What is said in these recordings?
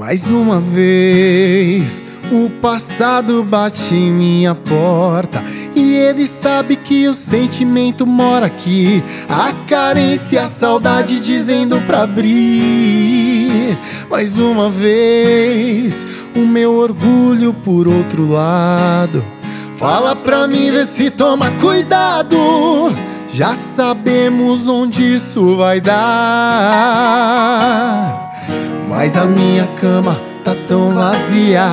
Mais uma vez, o passado bate em minha porta E ele sabe que o sentimento mora aqui. A carência e a saudade dizendo pra abrir. Mais uma vez, o meu orgulho por outro lado. Fala pra mim ver se toma cuidado. Já sabemos onde isso vai dar mas a minha cama tá tão vazia.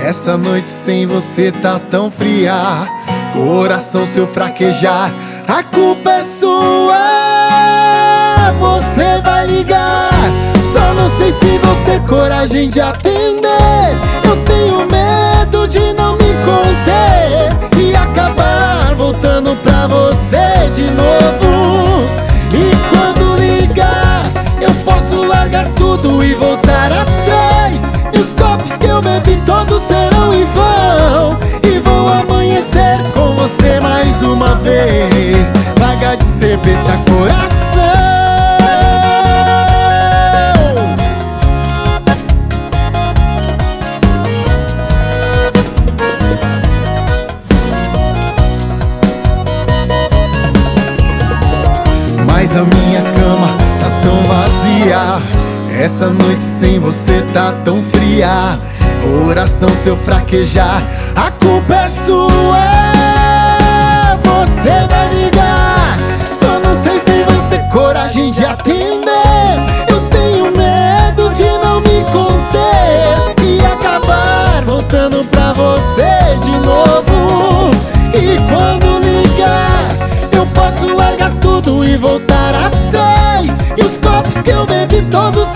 Essa noite sem você tá tão fria. Coração seu fraquejar, a culpa é sua. Você vai ligar, só não sei se vou ter coragem de atender. Uma vez. Larga de ser besta coração. Mas a minha cama tá tão vazia. Essa noite sem você tá tão fria. Coração seu fraquejar. A culpa é sua Você vai ligar. Só não sei se vou ter coragem de atender. Eu tenho medo de não me conter E acabar voltando pra você de novo. E quando ligar Eu posso largar tudo e voltar atrás E os copos que eu bebi todos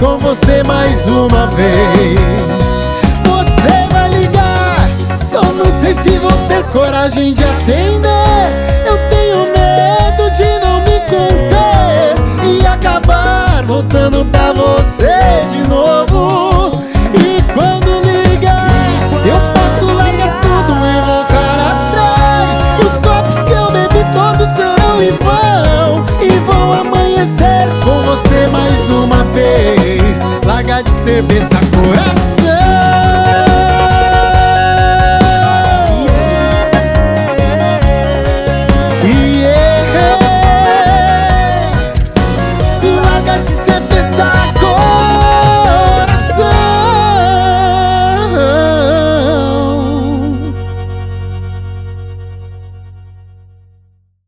com você mais uma vez. Sei se vou ter coragem de atender. Eu tenho medo de não me conter e acabar voltando pra você de novo. E quando ligar, eu posso largar tudo e voltar atrás. Os copos que eu bebi todos serão em vão e vou amanhecer com você mais uma vez. Larga de ser besta